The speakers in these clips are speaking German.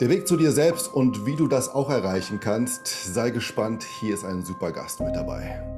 Der Weg zu dir selbst und wie du das auch erreichen kannst, sei gespannt, hier ist ein super Gast mit dabei.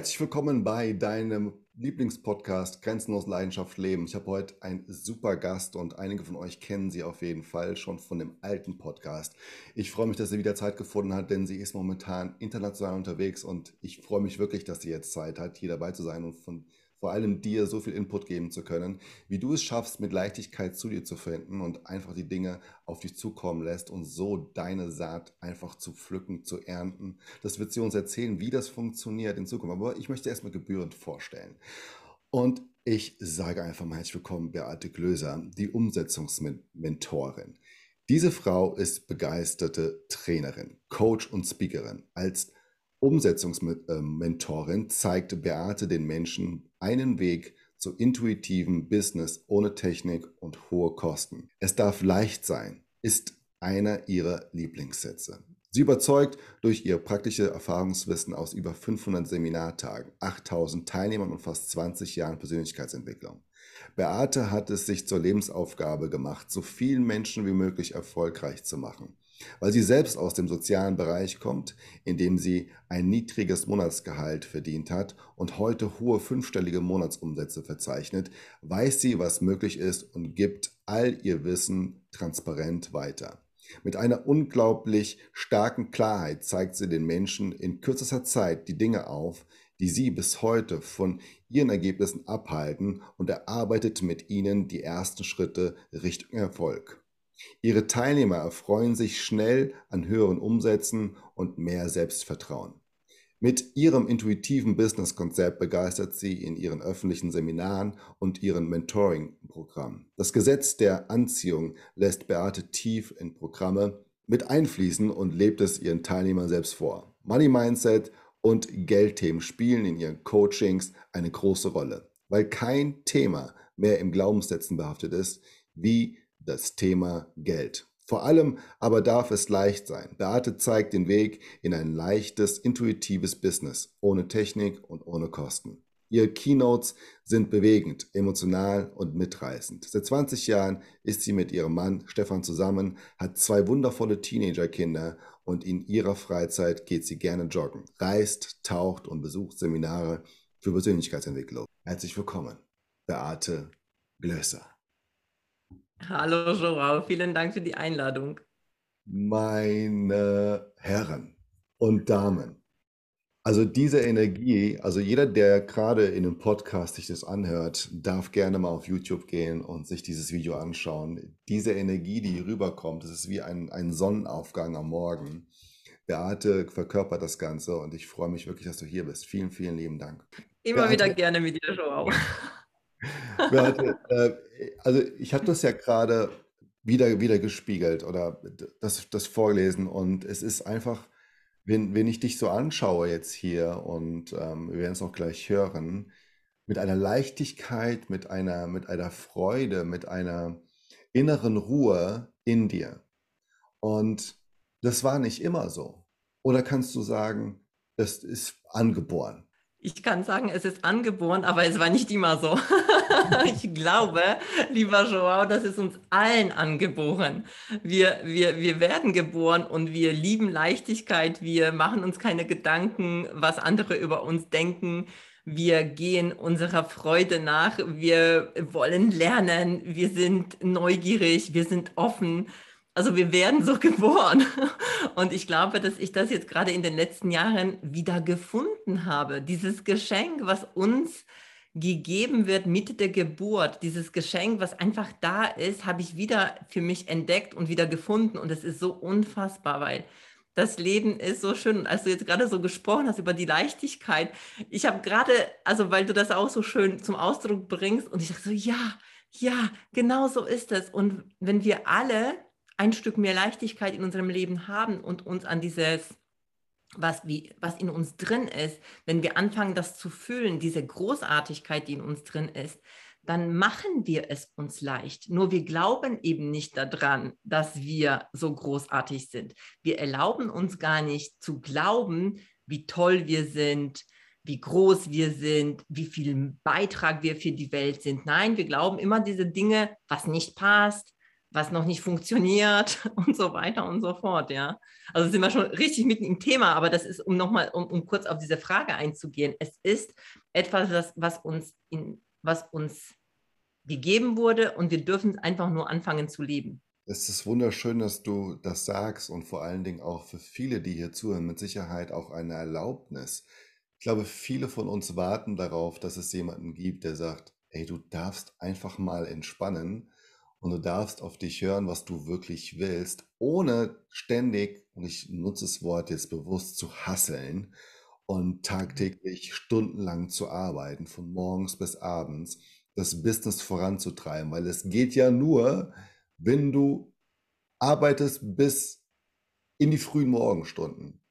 Herzlich willkommen bei deinem Lieblingspodcast Grenzenlos Leidenschaft Leben. Ich habe heute einen super Gast und einige von euch kennen sie auf jeden Fall schon von dem alten Podcast. Ich freue mich, dass sie wieder Zeit gefunden hat, denn sie ist momentan international unterwegs und ich freue mich wirklich, dass sie jetzt Zeit hat, hier dabei zu sein und von vor allem dir so viel Input geben zu können, wie du es schaffst, mit Leichtigkeit zu dir zu finden und einfach die Dinge auf dich zukommen lässt und so deine Saat einfach zu pflücken, zu ernten. Das wird sie uns erzählen, wie das funktioniert in Zukunft. Aber ich möchte erstmal gebührend vorstellen. Und ich sage einfach mal herzlich willkommen, Beate Glöser, die Umsetzungsmentorin. Diese Frau ist begeisterte Trainerin, Coach und Speakerin. Als Umsetzungsmentorin zeigt Beate den Menschen einen Weg zu intuitivem Business ohne Technik und hohe Kosten. Es darf leicht sein, ist einer ihrer Lieblingssätze. Sie überzeugt durch ihr praktisches Erfahrungswissen aus über 500 Seminartagen, 8000 Teilnehmern und fast 20 Jahren Persönlichkeitsentwicklung. Beate hat es sich zur Lebensaufgabe gemacht, so vielen Menschen wie möglich erfolgreich zu machen. Weil sie selbst aus dem sozialen Bereich kommt, in dem sie ein niedriges Monatsgehalt verdient hat und heute hohe fünfstellige Monatsumsätze verzeichnet, weiß sie, was möglich ist und gibt all ihr Wissen transparent weiter. Mit einer unglaublich starken Klarheit zeigt sie den Menschen in kürzester Zeit die Dinge auf, die sie bis heute von ihren Ergebnissen abhalten und erarbeitet mit ihnen die ersten Schritte Richtung Erfolg. Ihre Teilnehmer erfreuen sich schnell an höheren Umsätzen und mehr Selbstvertrauen. Mit ihrem intuitiven Business-Konzept begeistert sie in ihren öffentlichen Seminaren und ihren Mentoring-Programmen. Das Gesetz der Anziehung lässt Beate tief in Programme mit einfließen und lebt es ihren Teilnehmern selbst vor. Money Mindset und Geldthemen spielen in ihren Coachings eine große Rolle, weil kein Thema mehr im Glaubenssätzen behaftet ist, wie das Thema Geld. Vor allem aber darf es leicht sein. Beate zeigt den Weg in ein leichtes, intuitives Business, ohne Technik und ohne Kosten. Ihre Keynotes sind bewegend, emotional und mitreißend. Seit 20 Jahren ist sie mit ihrem Mann Stefan zusammen, hat zwei wundervolle Teenagerkinder und in ihrer Freizeit geht sie gerne joggen, reist, taucht und besucht Seminare für Persönlichkeitsentwicklung. Herzlich willkommen, Beate Glösser. Hallo Joao, vielen Dank für die Einladung. Meine Herren und Damen, also diese Energie, also jeder, der gerade in einem Podcast sich das anhört, darf gerne mal auf YouTube gehen und sich dieses Video anschauen. Diese Energie, die rüberkommt, das ist wie ein, ein Sonnenaufgang am Morgen. Beate verkörpert das Ganze und ich freue mich wirklich, dass du hier bist. Vielen, vielen lieben Dank. Immer Beate, wieder gerne mit dir, Joao. Äh, also ich habe das ja gerade wieder, wieder gespiegelt oder das, das vorgelesen und es ist einfach, wenn, wenn ich dich so anschaue jetzt hier und ähm, wir werden es auch gleich hören, mit einer Leichtigkeit, mit einer, mit einer Freude, mit einer inneren Ruhe in dir. Und das war nicht immer so. Oder kannst du sagen, das ist angeboren? Ich kann sagen, es ist angeboren, aber es war nicht immer so. ich glaube, lieber Joao, das ist uns allen angeboren. Wir, wir, wir werden geboren und wir lieben Leichtigkeit. Wir machen uns keine Gedanken, was andere über uns denken. Wir gehen unserer Freude nach. Wir wollen lernen. Wir sind neugierig. Wir sind offen. Also wir werden so geboren. Und ich glaube, dass ich das jetzt gerade in den letzten Jahren wieder gefunden habe. Dieses Geschenk, was uns gegeben wird mit der Geburt, dieses Geschenk, was einfach da ist, habe ich wieder für mich entdeckt und wieder gefunden. Und es ist so unfassbar, weil das Leben ist so schön. Und als du jetzt gerade so gesprochen hast über die Leichtigkeit, ich habe gerade, also weil du das auch so schön zum Ausdruck bringst, und ich dachte so, ja, ja, genau so ist es. Und wenn wir alle ein Stück mehr Leichtigkeit in unserem Leben haben und uns an dieses, was, wie, was in uns drin ist, wenn wir anfangen, das zu fühlen, diese Großartigkeit, die in uns drin ist, dann machen wir es uns leicht. Nur wir glauben eben nicht daran, dass wir so großartig sind. Wir erlauben uns gar nicht zu glauben, wie toll wir sind, wie groß wir sind, wie viel Beitrag wir für die Welt sind. Nein, wir glauben immer diese Dinge, was nicht passt, was noch nicht funktioniert und so weiter und so fort, ja. Also sind wir schon richtig mitten im Thema, aber das ist, um nochmal, um, um kurz auf diese Frage einzugehen. Es ist etwas, das, was uns in, was uns gegeben wurde und wir dürfen einfach nur anfangen zu leben. Es ist wunderschön, dass du das sagst und vor allen Dingen auch für viele, die hier zuhören, mit Sicherheit auch eine Erlaubnis. Ich glaube, viele von uns warten darauf, dass es jemanden gibt, der sagt, hey, du darfst einfach mal entspannen und du darfst auf dich hören, was du wirklich willst, ohne ständig, und ich nutze das Wort jetzt bewusst, zu hasseln und tagtäglich stundenlang zu arbeiten, von morgens bis abends, das Business voranzutreiben, weil es geht ja nur, wenn du arbeitest bis in die frühen Morgenstunden.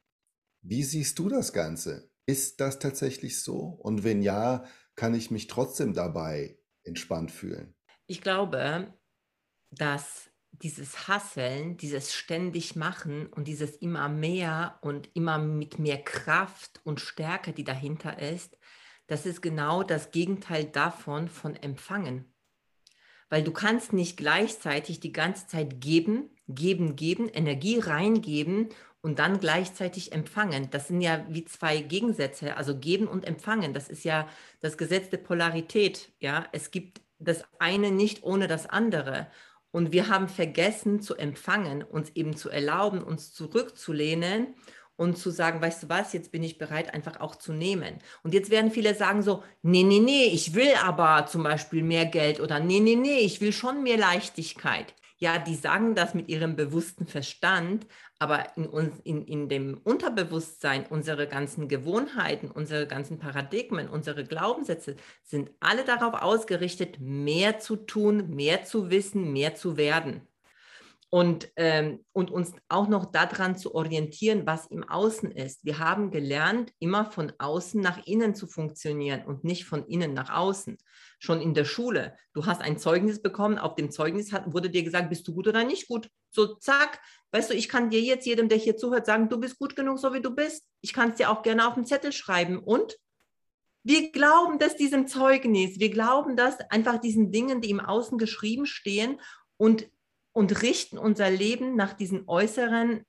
Wie siehst du das Ganze? Ist das tatsächlich so? Und wenn ja, kann ich mich trotzdem dabei entspannt fühlen? Ich glaube, dass dieses Hasseln, dieses ständig machen und dieses immer mehr und immer mit mehr Kraft und Stärke, die dahinter ist, das ist genau das Gegenteil davon von empfangen. Weil du kannst nicht gleichzeitig die ganze Zeit geben, geben, geben, Energie reingeben und dann gleichzeitig empfangen. Das sind ja wie zwei Gegensätze, also geben und empfangen. Das ist ja das Gesetz der Polarität. Ja, es gibt das eine nicht ohne das andere. Und wir haben vergessen zu empfangen, uns eben zu erlauben, uns zurückzulehnen und zu sagen, weißt du was, jetzt bin ich bereit, einfach auch zu nehmen. Und jetzt werden viele sagen so, nee, nee, nee, ich will aber zum Beispiel mehr Geld oder nee, nee, nee, ich will schon mehr Leichtigkeit ja, die sagen das mit ihrem bewussten Verstand, aber in, uns, in, in dem Unterbewusstsein, unsere ganzen Gewohnheiten, unsere ganzen Paradigmen, unsere Glaubenssätze sind alle darauf ausgerichtet, mehr zu tun, mehr zu wissen, mehr zu werden und, ähm, und uns auch noch daran zu orientieren, was im Außen ist. Wir haben gelernt, immer von außen nach innen zu funktionieren und nicht von innen nach außen. Schon in der Schule. Du hast ein Zeugnis bekommen, auf dem Zeugnis hat, wurde dir gesagt, bist du gut oder nicht gut. So, zack, weißt du, ich kann dir jetzt jedem, der hier zuhört, sagen, du bist gut genug, so wie du bist. Ich kann es dir auch gerne auf den Zettel schreiben. Und wir glauben das diesem Zeugnis. Wir glauben das einfach diesen Dingen, die im Außen geschrieben stehen und und richten unser Leben nach diesen äußeren,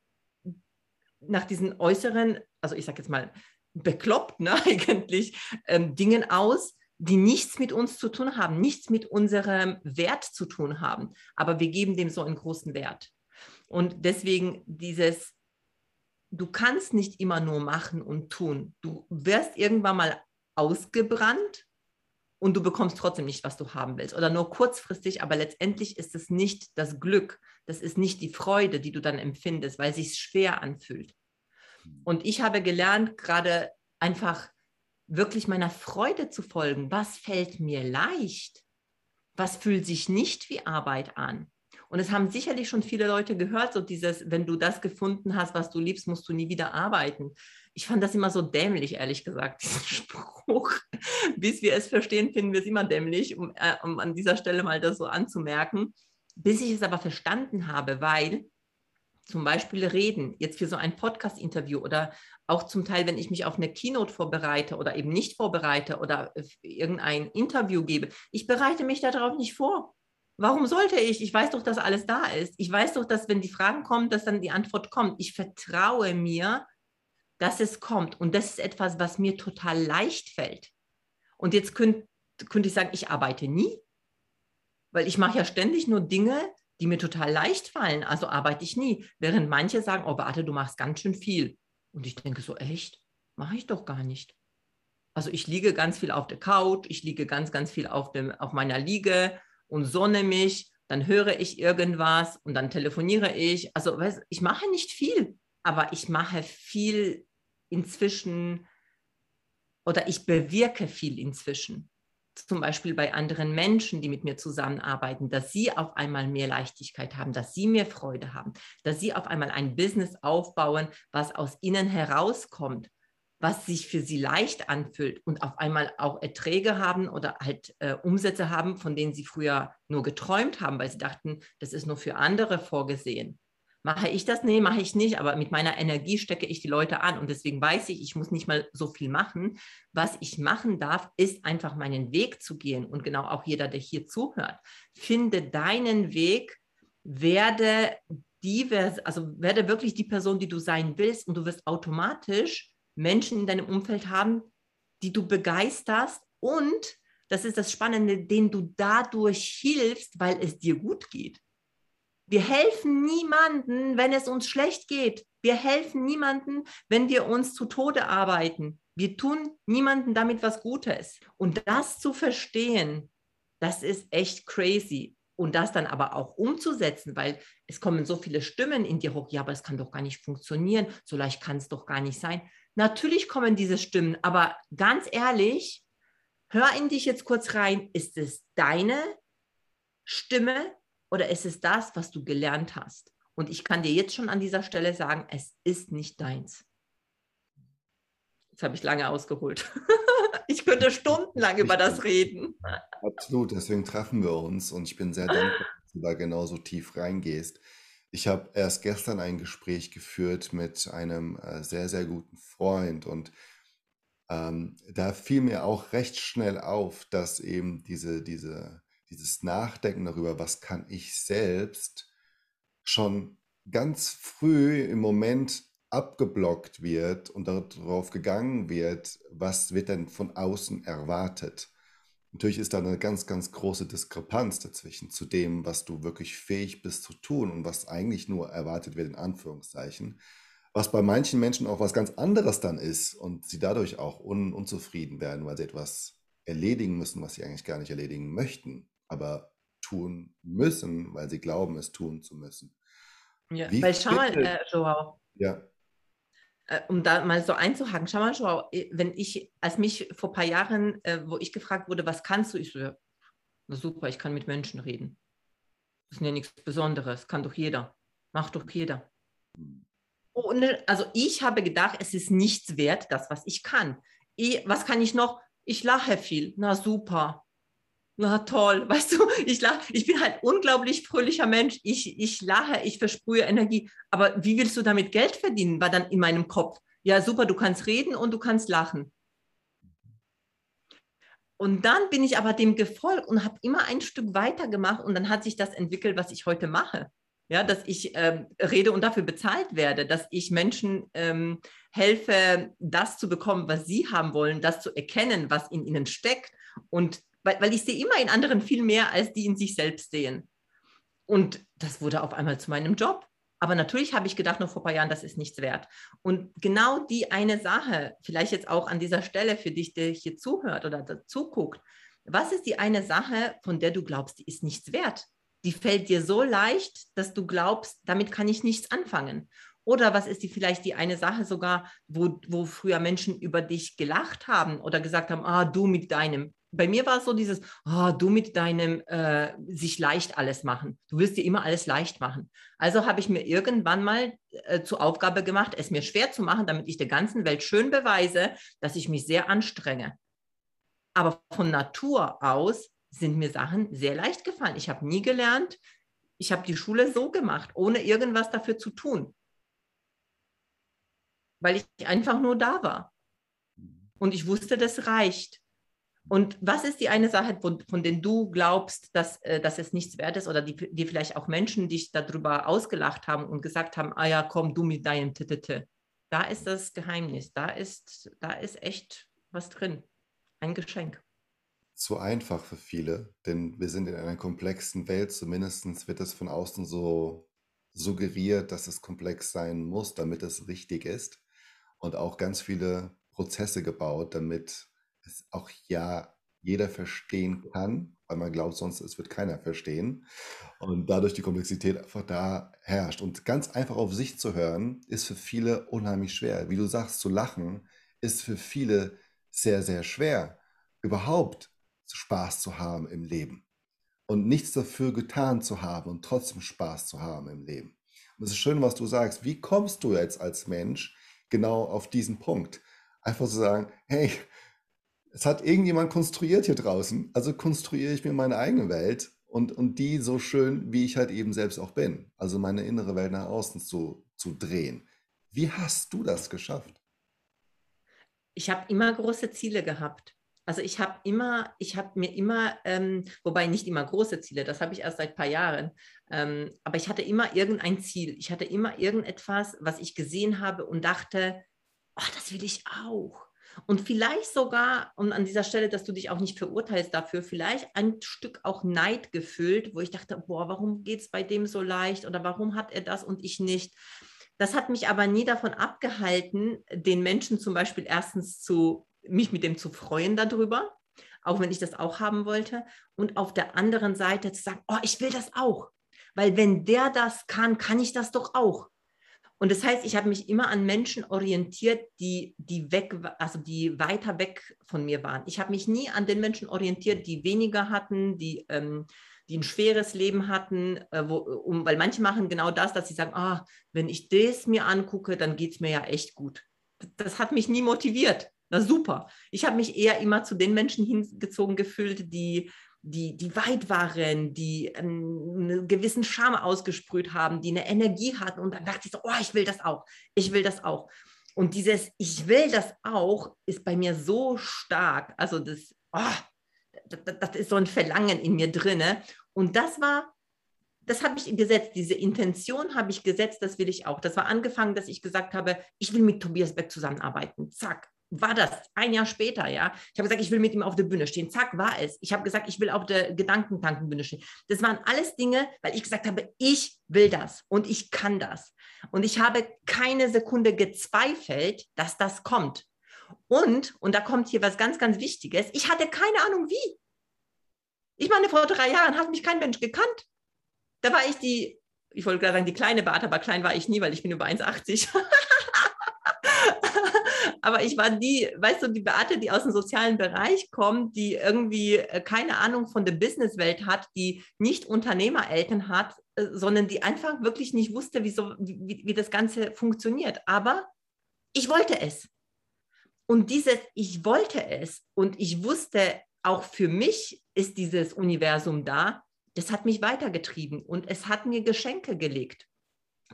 nach diesen äußeren, also ich sage jetzt mal bekloppt, ne, eigentlich, ähm, Dingen aus, die nichts mit uns zu tun haben, nichts mit unserem Wert zu tun haben. Aber wir geben dem so einen großen Wert. Und deswegen dieses, du kannst nicht immer nur machen und tun. Du wirst irgendwann mal ausgebrannt und du bekommst trotzdem nicht, was du haben willst. Oder nur kurzfristig, aber letztendlich ist es nicht das Glück, das ist nicht die Freude, die du dann empfindest, weil es sich schwer anfühlt. Hm. Und ich habe gelernt, gerade einfach wirklich meiner Freude zu folgen. Was fällt mir leicht? Was fühlt sich nicht wie Arbeit an? Und es haben sicherlich schon viele Leute gehört, so dieses, wenn du das gefunden hast, was du liebst, musst du nie wieder arbeiten. Ich fand das immer so dämlich, ehrlich gesagt, diesen Spruch. Bis wir es verstehen, finden wir es immer dämlich, um, äh, um an dieser Stelle mal das so anzumerken. Bis ich es aber verstanden habe, weil zum Beispiel reden, jetzt für so ein Podcast-Interview oder auch zum Teil, wenn ich mich auf eine Keynote vorbereite oder eben nicht vorbereite oder irgendein Interview gebe, ich bereite mich darauf nicht vor. Warum sollte ich? Ich weiß doch, dass alles da ist. Ich weiß doch, dass wenn die Fragen kommen, dass dann die Antwort kommt. Ich vertraue mir, dass es kommt. Und das ist etwas, was mir total leicht fällt. Und jetzt könnte könnt ich sagen, ich arbeite nie, weil ich mache ja ständig nur Dinge, die mir total leicht fallen. Also arbeite ich nie. Während manche sagen, oh, warte, du machst ganz schön viel. Und ich denke so, echt? Mache ich doch gar nicht. Also ich liege ganz viel auf der Couch, ich liege ganz, ganz viel auf, dem, auf meiner Liege und sonne mich, dann höre ich irgendwas und dann telefoniere ich. Also weißt, ich mache nicht viel, aber ich mache viel inzwischen oder ich bewirke viel inzwischen. Zum Beispiel bei anderen Menschen, die mit mir zusammenarbeiten, dass sie auf einmal mehr Leichtigkeit haben, dass sie mehr Freude haben, dass sie auf einmal ein Business aufbauen, was aus ihnen herauskommt, was sich für sie leicht anfühlt und auf einmal auch Erträge haben oder halt äh, Umsätze haben, von denen sie früher nur geträumt haben, weil sie dachten, das ist nur für andere vorgesehen. Mache ich das? Nee, mache ich nicht, aber mit meiner Energie stecke ich die Leute an und deswegen weiß ich, ich muss nicht mal so viel machen. Was ich machen darf, ist einfach meinen Weg zu gehen und genau auch jeder, der hier zuhört, finde deinen Weg, werde divers, also werde wirklich die Person, die du sein willst und du wirst automatisch Menschen in deinem Umfeld haben, die du begeisterst und das ist das Spannende, denen du dadurch hilfst, weil es dir gut geht. Wir helfen niemanden, wenn es uns schlecht geht. Wir helfen niemanden, wenn wir uns zu Tode arbeiten. Wir tun niemanden damit was Gutes. Und das zu verstehen, das ist echt crazy. Und das dann aber auch umzusetzen, weil es kommen so viele Stimmen in dir hoch, ja, aber es kann doch gar nicht funktionieren, so leicht kann es doch gar nicht sein. Natürlich kommen diese Stimmen, aber ganz ehrlich, hör in dich jetzt kurz rein, ist es deine Stimme, oder ist es das, was du gelernt hast? Und ich kann dir jetzt schon an dieser Stelle sagen, es ist nicht deins. Jetzt habe ich lange ausgeholt. ich könnte stundenlang über das reden. Absolut, deswegen treffen wir uns und ich bin sehr dankbar, dass du da genauso tief reingehst. Ich habe erst gestern ein Gespräch geführt mit einem äh, sehr, sehr guten Freund und ähm, da fiel mir auch recht schnell auf, dass eben diese, diese dieses Nachdenken darüber, was kann ich selbst, schon ganz früh im Moment abgeblockt wird und darauf gegangen wird, was wird denn von außen erwartet. Natürlich ist da eine ganz, ganz große Diskrepanz dazwischen zu dem, was du wirklich fähig bist zu tun und was eigentlich nur erwartet wird, in Anführungszeichen. Was bei manchen Menschen auch was ganz anderes dann ist und sie dadurch auch un unzufrieden werden, weil sie etwas erledigen müssen, was sie eigentlich gar nicht erledigen möchten aber tun müssen, weil sie glauben, es tun zu müssen. Ja, Wie weil schau mal, äh, Joao. Ja. Äh, um da mal so einzuhaken, schau mal, Joao, äh, wenn ich, als mich vor ein paar Jahren, äh, wo ich gefragt wurde, was kannst du, ich so, ja, super, ich kann mit Menschen reden. Das ist ja nichts Besonderes, kann doch jeder. Macht doch jeder. Hm. Und, also ich habe gedacht, es ist nichts wert, das, was ich kann. Ich, was kann ich noch? Ich lache viel. Na super na toll, weißt du, ich lache, ich bin halt unglaublich fröhlicher Mensch, ich, ich lache, ich versprühe Energie, aber wie willst du damit Geld verdienen, war dann in meinem Kopf. Ja, super, du kannst reden und du kannst lachen. Und dann bin ich aber dem gefolgt und habe immer ein Stück weiter gemacht und dann hat sich das entwickelt, was ich heute mache. Ja, dass ich ähm, rede und dafür bezahlt werde, dass ich Menschen ähm, helfe, das zu bekommen, was sie haben wollen, das zu erkennen, was in ihnen steckt und weil, weil ich sehe immer in anderen viel mehr, als die in sich selbst sehen. Und das wurde auf einmal zu meinem Job. Aber natürlich habe ich gedacht, noch vor ein paar Jahren, das ist nichts wert. Und genau die eine Sache, vielleicht jetzt auch an dieser Stelle für dich, der hier zuhört oder zuguckt, was ist die eine Sache, von der du glaubst, die ist nichts wert? Die fällt dir so leicht, dass du glaubst, damit kann ich nichts anfangen. Oder was ist die vielleicht die eine Sache sogar, wo, wo früher Menschen über dich gelacht haben oder gesagt haben, ah, du mit deinem bei mir war es so dieses, oh, du mit deinem äh, sich leicht alles machen. Du willst dir immer alles leicht machen. Also habe ich mir irgendwann mal äh, zur Aufgabe gemacht, es mir schwer zu machen, damit ich der ganzen Welt schön beweise, dass ich mich sehr anstrenge. Aber von Natur aus sind mir Sachen sehr leicht gefallen. Ich habe nie gelernt, ich habe die Schule so gemacht, ohne irgendwas dafür zu tun. Weil ich einfach nur da war. Und ich wusste, das reicht. Und was ist die eine Sache, von, von der du glaubst, dass, äh, dass es nichts wert ist oder die, die vielleicht auch Menschen dich darüber ausgelacht haben und gesagt haben, ah ja, komm du mit deinem Tittete. Da ist das Geheimnis, da ist, da ist echt was drin, ein Geschenk. Zu einfach für viele, denn wir sind in einer komplexen Welt, zumindest wird es von außen so suggeriert, dass es komplex sein muss, damit es richtig ist. Und auch ganz viele Prozesse gebaut, damit es auch ja jeder verstehen kann, weil man glaubt sonst, es wird keiner verstehen. Und dadurch die Komplexität einfach da herrscht. Und ganz einfach auf sich zu hören, ist für viele unheimlich schwer. Wie du sagst, zu lachen ist für viele sehr, sehr schwer. Überhaupt Spaß zu haben im Leben und nichts dafür getan zu haben und trotzdem Spaß zu haben im Leben. Und es ist schön, was du sagst. Wie kommst du jetzt als Mensch genau auf diesen Punkt? Einfach zu sagen, hey, es hat irgendjemand konstruiert hier draußen, also konstruiere ich mir meine eigene Welt und, und die so schön, wie ich halt eben selbst auch bin. Also meine innere Welt nach außen zu, zu drehen. Wie hast du das geschafft? Ich habe immer große Ziele gehabt. Also ich habe immer, ich habe mir immer, ähm, wobei nicht immer große Ziele, das habe ich erst seit ein paar Jahren, ähm, aber ich hatte immer irgendein Ziel. Ich hatte immer irgendetwas, was ich gesehen habe und dachte, oh, das will ich auch. Und vielleicht sogar, und an dieser Stelle, dass du dich auch nicht verurteilst dafür, vielleicht ein Stück auch Neid gefüllt, wo ich dachte, boah, warum geht es bei dem so leicht oder warum hat er das und ich nicht? Das hat mich aber nie davon abgehalten, den Menschen zum Beispiel erstens zu, mich mit dem zu freuen darüber, auch wenn ich das auch haben wollte. Und auf der anderen Seite zu sagen, oh, ich will das auch. Weil wenn der das kann, kann ich das doch auch. Und das heißt, ich habe mich immer an Menschen orientiert, die, die weg, also die weiter weg von mir waren. Ich habe mich nie an den Menschen orientiert, die weniger hatten, die, ähm, die ein schweres Leben hatten, äh, wo, um, weil manche machen genau das, dass sie sagen, ah, wenn ich das mir angucke, dann geht es mir ja echt gut. Das hat mich nie motiviert. Na super. Ich habe mich eher immer zu den Menschen hingezogen gefühlt, die die, die weit waren, die einen gewissen Charme ausgesprüht haben, die eine Energie hatten. Und dann dachte ich so, oh, ich will das auch, ich will das auch. Und dieses Ich will das auch ist bei mir so stark. Also das, oh, das, das ist so ein Verlangen in mir drin. Und das war, das habe ich gesetzt, diese Intention habe ich gesetzt, das will ich auch. Das war angefangen, dass ich gesagt habe, ich will mit Tobias Beck zusammenarbeiten. Zack, war das ein Jahr später, ja. Ich habe gesagt, ich will mit ihm auf der Bühne stehen. Zack, war es. Ich habe gesagt, ich will auf der Gedankentankenbühne stehen. Das waren alles Dinge, weil ich gesagt habe, ich will das und ich kann das. Und ich habe keine Sekunde gezweifelt, dass das kommt. Und, und da kommt hier was ganz, ganz Wichtiges, ich hatte keine Ahnung wie. Ich meine, vor drei Jahren hat mich kein Mensch gekannt. Da war ich die, ich wollte gerade sagen, die kleine Bart, aber klein war ich nie, weil ich bin über 1,80. aber ich war die, weißt du, die Beate, die aus dem sozialen Bereich kommt, die irgendwie äh, keine Ahnung von der Businesswelt hat, die nicht Unternehmereltern hat, äh, sondern die einfach wirklich nicht wusste, wie, so, wie, wie das Ganze funktioniert. Aber ich wollte es. Und dieses, ich wollte es und ich wusste, auch für mich ist dieses Universum da, das hat mich weitergetrieben und es hat mir Geschenke gelegt.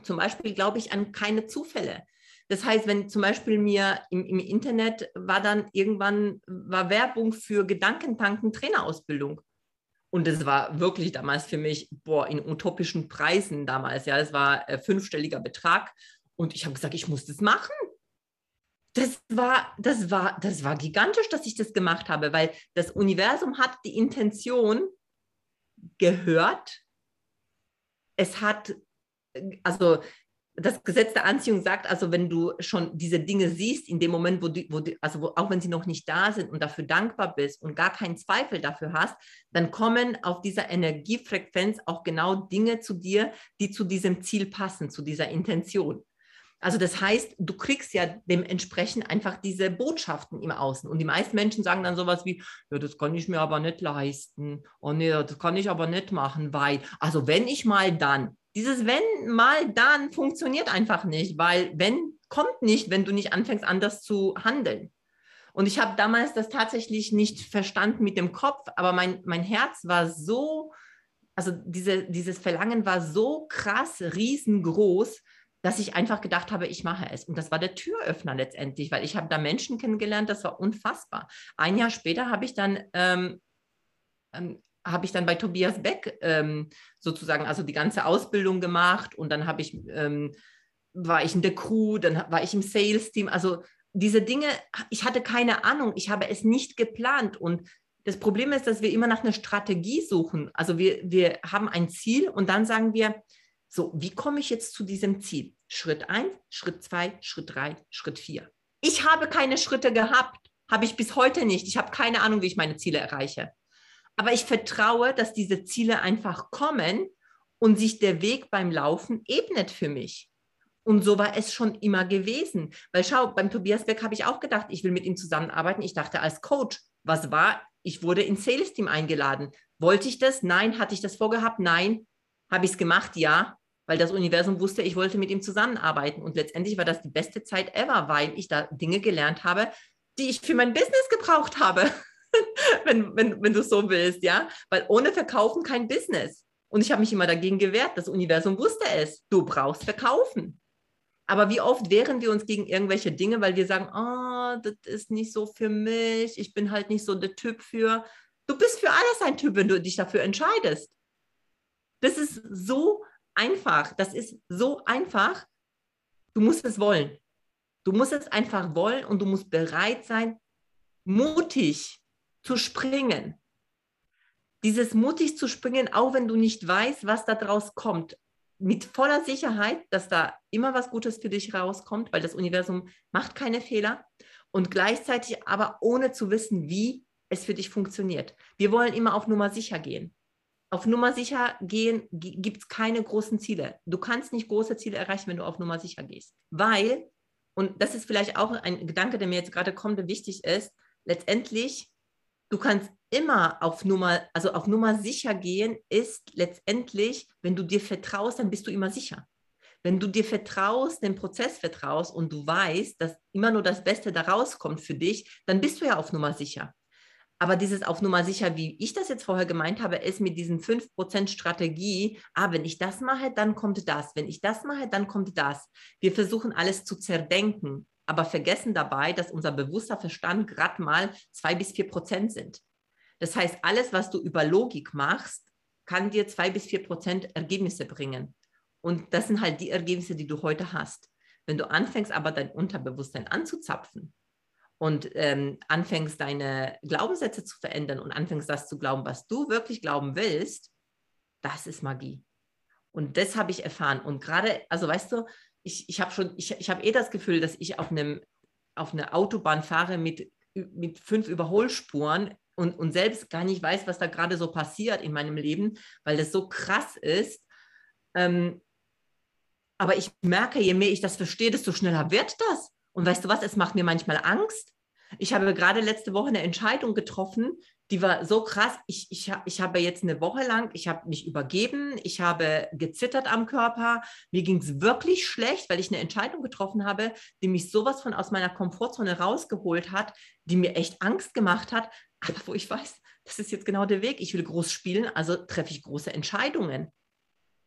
Zum Beispiel glaube ich an keine Zufälle. Das heißt, wenn zum Beispiel mir im, im Internet war dann irgendwann war Werbung für Gedankentanken Trainerausbildung. Und das war wirklich damals für mich, boah, in utopischen Preisen damals, ja, es war äh, fünfstelliger Betrag. Und ich habe gesagt, ich muss das machen. Das war, das, war, das war gigantisch, dass ich das gemacht habe, weil das Universum hat die Intention gehört. Es hat, also das Gesetz der Anziehung sagt also, wenn du schon diese Dinge siehst, in dem Moment, wo du, wo du also wo, auch wenn sie noch nicht da sind und dafür dankbar bist und gar keinen Zweifel dafür hast, dann kommen auf dieser Energiefrequenz auch genau Dinge zu dir, die zu diesem Ziel passen, zu dieser Intention. Also das heißt, du kriegst ja dementsprechend einfach diese Botschaften im Außen. Und die meisten Menschen sagen dann sowas wie, ja, das kann ich mir aber nicht leisten. Oh nee, das kann ich aber nicht machen, weil, also wenn ich mal dann, dieses wenn mal dann funktioniert einfach nicht, weil wenn kommt nicht, wenn du nicht anfängst anders zu handeln. Und ich habe damals das tatsächlich nicht verstanden mit dem Kopf, aber mein, mein Herz war so, also diese, dieses Verlangen war so krass, riesengroß, dass ich einfach gedacht habe, ich mache es. Und das war der Türöffner letztendlich, weil ich habe da Menschen kennengelernt, das war unfassbar. Ein Jahr später habe ich dann ähm, ähm, habe ich dann bei Tobias Beck ähm, sozusagen also die ganze Ausbildung gemacht und dann habe ich ähm, war ich in der Crew, dann war ich im Sales-Team. Also diese Dinge, ich hatte keine Ahnung, ich habe es nicht geplant und das Problem ist, dass wir immer nach einer Strategie suchen. Also wir, wir haben ein Ziel und dann sagen wir, so, wie komme ich jetzt zu diesem Ziel? Schritt 1, Schritt 2, Schritt 3, Schritt 4. Ich habe keine Schritte gehabt, habe ich bis heute nicht. Ich habe keine Ahnung, wie ich meine Ziele erreiche. Aber ich vertraue, dass diese Ziele einfach kommen und sich der Weg beim Laufen ebnet für mich. Und so war es schon immer gewesen. Weil schau, beim Tobias Beck habe ich auch gedacht, ich will mit ihm zusammenarbeiten. Ich dachte als Coach, was war ich wurde ins Sales-Team eingeladen. Wollte ich das? Nein. Hatte ich das vorgehabt? Nein. Habe ich es gemacht? Ja. Weil das Universum wusste, ich wollte mit ihm zusammenarbeiten. Und letztendlich war das die beste Zeit ever, weil ich da Dinge gelernt habe, die ich für mein Business gebraucht habe. wenn, wenn, wenn du so willst, ja. Weil ohne Verkaufen kein Business. Und ich habe mich immer dagegen gewehrt. Das Universum wusste es. Du brauchst verkaufen. Aber wie oft wehren wir uns gegen irgendwelche Dinge, weil wir sagen, oh, das ist nicht so für mich, ich bin halt nicht so der Typ für. Du bist für alles ein Typ, wenn du dich dafür entscheidest. Das ist so einfach. Das ist so einfach. Du musst es wollen. Du musst es einfach wollen und du musst bereit sein, mutig zu springen. Dieses mutig zu springen, auch wenn du nicht weißt, was da draus kommt mit voller Sicherheit, dass da immer was Gutes für dich rauskommt, weil das Universum macht keine Fehler und gleichzeitig aber ohne zu wissen, wie es für dich funktioniert. Wir wollen immer auf Nummer sicher gehen. Auf Nummer sicher gehen gibt es keine großen Ziele. Du kannst nicht große Ziele erreichen, wenn du auf Nummer sicher gehst. Weil, und das ist vielleicht auch ein Gedanke, der mir jetzt gerade kommt, der wichtig ist, letztendlich, du kannst immer auf Nummer, also auf Nummer sicher gehen, ist letztendlich, wenn du dir vertraust, dann bist du immer sicher. Wenn du dir vertraust, dem Prozess vertraust und du weißt, dass immer nur das Beste da rauskommt für dich, dann bist du ja auf Nummer sicher. Aber dieses auf Nummer sicher, wie ich das jetzt vorher gemeint habe, ist mit diesen 5% Strategie, ah, wenn ich das mache, dann kommt das. Wenn ich das mache, dann kommt das. Wir versuchen alles zu zerdenken, aber vergessen dabei, dass unser bewusster Verstand gerade mal 2 bis 4% sind. Das heißt, alles, was du über Logik machst, kann dir zwei bis vier Prozent Ergebnisse bringen. Und das sind halt die Ergebnisse, die du heute hast. Wenn du anfängst, aber dein Unterbewusstsein anzuzapfen und ähm, anfängst, deine Glaubenssätze zu verändern und anfängst, das zu glauben, was du wirklich glauben willst, das ist Magie. Und das habe ich erfahren. Und gerade, also weißt du, ich, ich habe schon, ich, ich habe eh das Gefühl, dass ich auf einem auf eine Autobahn fahre mit, mit fünf Überholspuren und, und selbst gar nicht weiß, was da gerade so passiert in meinem Leben, weil das so krass ist. Ähm, aber ich merke, je mehr ich das verstehe, desto schneller wird das. Und weißt du was, es macht mir manchmal Angst. Ich habe gerade letzte Woche eine Entscheidung getroffen, die war so krass. Ich, ich, ich habe jetzt eine Woche lang, ich habe mich übergeben, ich habe gezittert am Körper. Mir ging es wirklich schlecht, weil ich eine Entscheidung getroffen habe, die mich sowas von aus meiner Komfortzone rausgeholt hat, die mir echt Angst gemacht hat, aber wo ich weiß, das ist jetzt genau der Weg. Ich will groß spielen, also treffe ich große Entscheidungen.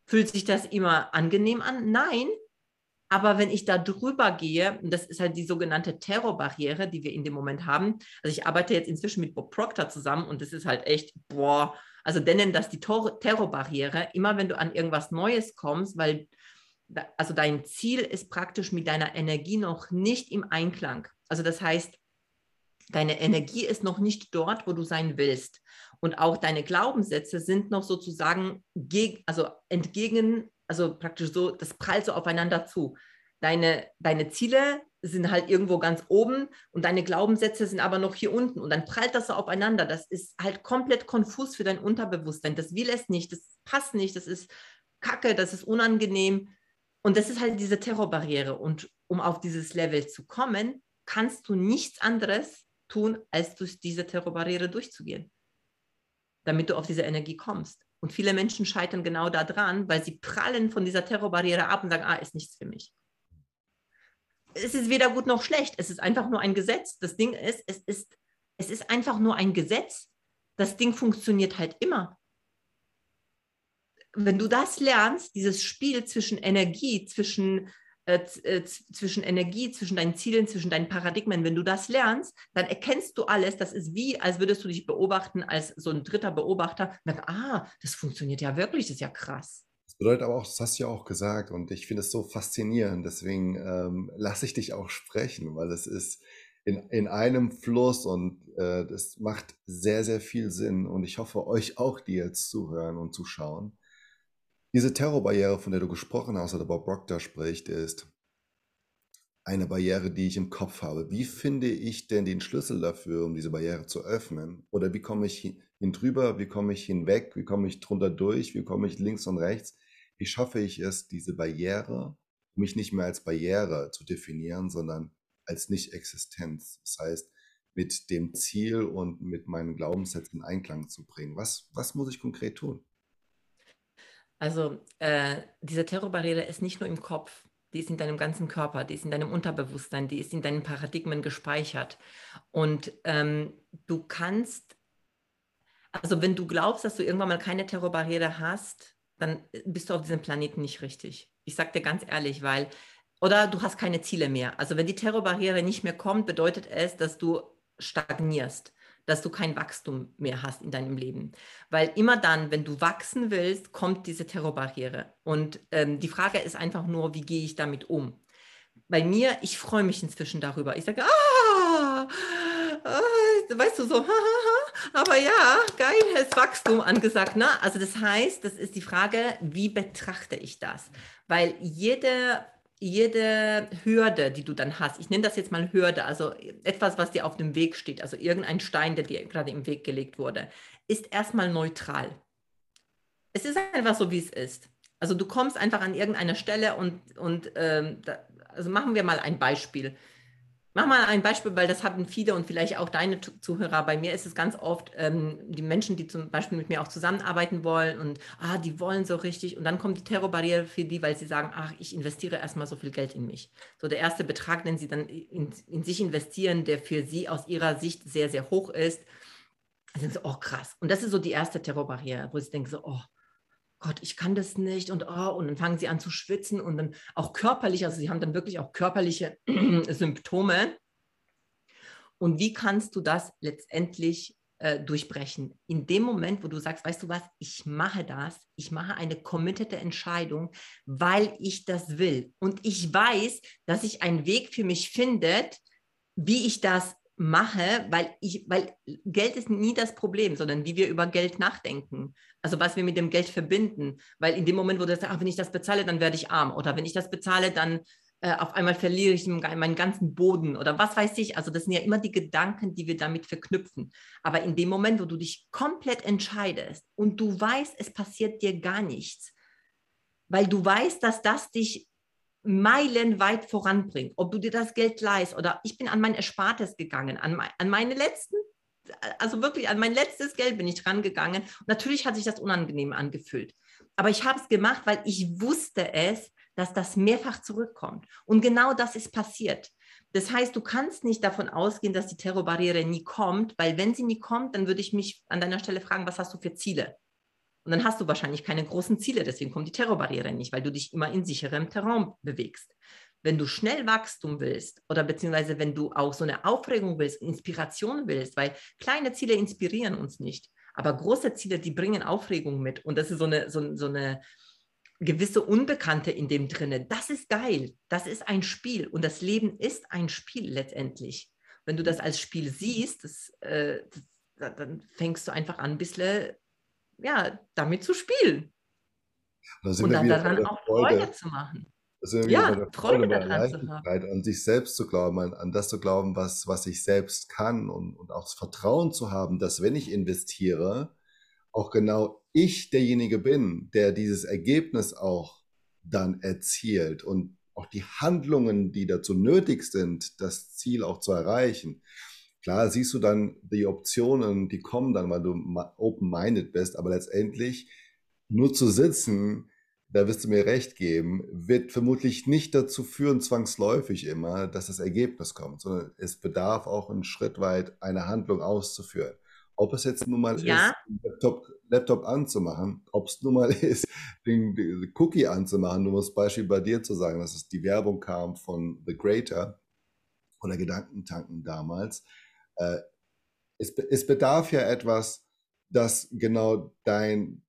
Fühlt sich das immer angenehm an? Nein. Aber wenn ich da drüber gehe, und das ist halt die sogenannte Terrorbarriere, die wir in dem Moment haben. Also ich arbeite jetzt inzwischen mit Bob Proctor zusammen und das ist halt echt, boah, also der nennt das die Terrorbarriere. Immer wenn du an irgendwas Neues kommst, weil also dein Ziel ist praktisch mit deiner Energie noch nicht im Einklang. Also das heißt, Deine Energie ist noch nicht dort, wo du sein willst. Und auch deine Glaubenssätze sind noch sozusagen also entgegen, also praktisch so, das prallt so aufeinander zu. Deine, deine Ziele sind halt irgendwo ganz oben und deine Glaubenssätze sind aber noch hier unten. Und dann prallt das so aufeinander. Das ist halt komplett konfus für dein Unterbewusstsein. Das will es nicht, das passt nicht, das ist kacke, das ist unangenehm. Und das ist halt diese Terrorbarriere. Und um auf dieses Level zu kommen, kannst du nichts anderes tun, als durch diese Terrorbarriere durchzugehen, damit du auf diese Energie kommst. Und viele Menschen scheitern genau daran, weil sie prallen von dieser Terrorbarriere ab und sagen, ah, ist nichts für mich. Es ist weder gut noch schlecht. Es ist einfach nur ein Gesetz. Das Ding ist, es ist, es ist einfach nur ein Gesetz. Das Ding funktioniert halt immer. Wenn du das lernst, dieses Spiel zwischen Energie, zwischen äh, äh zwischen Energie, zwischen deinen Zielen, zwischen deinen Paradigmen, wenn du das lernst, dann erkennst du alles. Das ist wie, als würdest du dich beobachten als so ein dritter Beobachter. Dann, ah, das funktioniert ja wirklich, das ist ja krass. Das bedeutet aber auch, das hast du ja auch gesagt und ich finde es so faszinierend. Deswegen ähm, lasse ich dich auch sprechen, weil es ist in, in einem Fluss und äh, das macht sehr, sehr viel Sinn. Und ich hoffe, euch auch, die jetzt zuhören und zuschauen, diese Terrorbarriere, von der du gesprochen hast oder Bob Proctor spricht, ist eine Barriere, die ich im Kopf habe. Wie finde ich denn den Schlüssel dafür, um diese Barriere zu öffnen? Oder wie komme ich hin drüber? Wie komme ich hinweg? Wie komme ich drunter durch? Wie komme ich links und rechts? Wie schaffe ich es, diese Barriere, mich nicht mehr als Barriere zu definieren, sondern als Nicht-Existenz? Das heißt, mit dem Ziel und mit meinen Glaubenssätzen in Einklang zu bringen? Was, was muss ich konkret tun? Also äh, diese Terrorbarriere ist nicht nur im Kopf, die ist in deinem ganzen Körper, die ist in deinem Unterbewusstsein, die ist in deinen Paradigmen gespeichert. Und ähm, du kannst, also wenn du glaubst, dass du irgendwann mal keine Terrorbarriere hast, dann bist du auf diesem Planeten nicht richtig. Ich sage dir ganz ehrlich, weil, oder du hast keine Ziele mehr. Also wenn die Terrorbarriere nicht mehr kommt, bedeutet es, dass du stagnierst dass du kein Wachstum mehr hast in deinem Leben. Weil immer dann, wenn du wachsen willst, kommt diese Terrorbarriere. Und ähm, die Frage ist einfach nur, wie gehe ich damit um? Bei mir, ich freue mich inzwischen darüber. Ich sage, ah, ah weißt du, so, aber ja, geil, ist Wachstum angesagt. Ne? Also das heißt, das ist die Frage, wie betrachte ich das? Weil jede jede Hürde, die du dann hast, ich nenne das jetzt mal Hürde, also etwas, was dir auf dem Weg steht, also irgendein Stein, der dir gerade im Weg gelegt wurde, ist erstmal neutral. Es ist einfach so, wie es ist. Also du kommst einfach an irgendeiner Stelle und, und ähm, da, also machen wir mal ein Beispiel. Mach mal ein Beispiel, weil das haben viele und vielleicht auch deine Zuhörer. Bei mir ist es ganz oft ähm, die Menschen, die zum Beispiel mit mir auch zusammenarbeiten wollen und ah, die wollen so richtig. Und dann kommt die Terrorbarriere für die, weil sie sagen, ach, ich investiere erstmal so viel Geld in mich. So der erste Betrag, den sie dann in, in sich investieren, der für sie aus ihrer Sicht sehr, sehr hoch ist, sind sie, oh krass. Und das ist so die erste Terrorbarriere, wo sie denken so, oh, Gott, ich kann das nicht und oh, und dann fangen sie an zu schwitzen und dann auch körperlich, also sie haben dann wirklich auch körperliche Symptome. Und wie kannst du das letztendlich äh, durchbrechen? In dem Moment, wo du sagst, weißt du was, ich mache das, ich mache eine committete Entscheidung, weil ich das will. Und ich weiß, dass sich ein Weg für mich findet, wie ich das mache, weil ich, weil Geld ist nie das Problem, sondern wie wir über Geld nachdenken. Also was wir mit dem Geld verbinden. Weil in dem Moment, wo du sagst, ach, wenn ich das bezahle, dann werde ich arm. Oder wenn ich das bezahle, dann äh, auf einmal verliere ich meinen ganzen Boden oder was weiß ich. Also das sind ja immer die Gedanken, die wir damit verknüpfen. Aber in dem Moment, wo du dich komplett entscheidest und du weißt, es passiert dir gar nichts, weil du weißt, dass das dich meilenweit voranbringt. Ob du dir das Geld leist oder ich bin an mein Erspartes gegangen, an, mein, an meine letzten, also wirklich an mein letztes Geld bin ich dran gegangen. natürlich hat sich das unangenehm angefühlt. Aber ich habe es gemacht, weil ich wusste es, dass das mehrfach zurückkommt. Und genau das ist passiert. Das heißt, du kannst nicht davon ausgehen, dass die Terrorbarriere nie kommt, weil wenn sie nie kommt, dann würde ich mich an deiner Stelle fragen, was hast du für Ziele? Und dann hast du wahrscheinlich keine großen Ziele, deswegen kommt die Terrorbarriere nicht, weil du dich immer in sicherem Terrain bewegst. Wenn du schnell Wachstum willst oder beziehungsweise wenn du auch so eine Aufregung willst, Inspiration willst, weil kleine Ziele inspirieren uns nicht, aber große Ziele, die bringen Aufregung mit und das ist so eine, so, so eine gewisse Unbekannte in dem drinne. Das ist geil, das ist ein Spiel und das Leben ist ein Spiel letztendlich. Wenn du das als Spiel siehst, das, äh, das, dann fängst du einfach an, ein bisschen ja, damit zu spielen. Und, und dann daran auch Freude. Freude zu machen. ja, Freude daran zu haben. An sich selbst zu glauben, an, an, das zu glauben, was, was ich selbst kann und, und auch das Vertrauen zu haben, dass wenn ich investiere, auch genau ich derjenige bin, der dieses Ergebnis auch dann erzielt und auch die Handlungen, die dazu nötig sind, das Ziel auch zu erreichen, Klar siehst du dann die Optionen, die kommen dann, weil du open-minded bist, aber letztendlich nur zu sitzen, da wirst du mir recht geben, wird vermutlich nicht dazu führen, zwangsläufig immer, dass das Ergebnis kommt, sondern es bedarf auch einen Schritt weit, eine Handlung auszuführen. Ob es jetzt nun mal ja. ist, den Laptop, Laptop anzumachen, ob es nun mal ist, den, den Cookie anzumachen, nur das Beispiel bei dir zu sagen, dass es die Werbung kam von The Greater oder Gedankentanken damals, äh, es, es bedarf ja etwas, dass genau dein,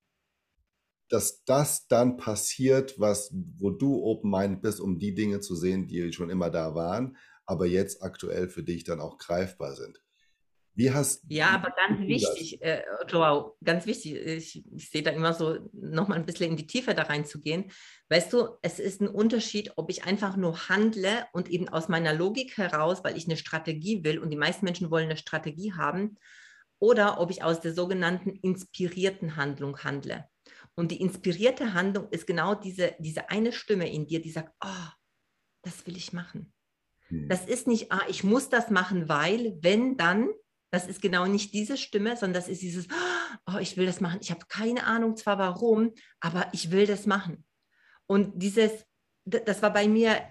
dass das dann passiert, was, wo du open-minded bist, um die Dinge zu sehen, die schon immer da waren, aber jetzt aktuell für dich dann auch greifbar sind. Wie hast Ja, aber ganz wichtig, äh, Joao, ganz wichtig, ich, ich sehe da immer so, nochmal ein bisschen in die Tiefe da reinzugehen. Weißt du, es ist ein Unterschied, ob ich einfach nur handle und eben aus meiner Logik heraus, weil ich eine Strategie will und die meisten Menschen wollen eine Strategie haben, oder ob ich aus der sogenannten inspirierten Handlung handle. Und die inspirierte Handlung ist genau diese, diese eine Stimme in dir, die sagt, oh, das will ich machen. Hm. Das ist nicht, ah, ich muss das machen, weil, wenn, dann, das ist genau nicht diese Stimme, sondern das ist dieses, oh, ich will das machen. Ich habe keine Ahnung zwar warum, aber ich will das machen. Und dieses, das war bei mir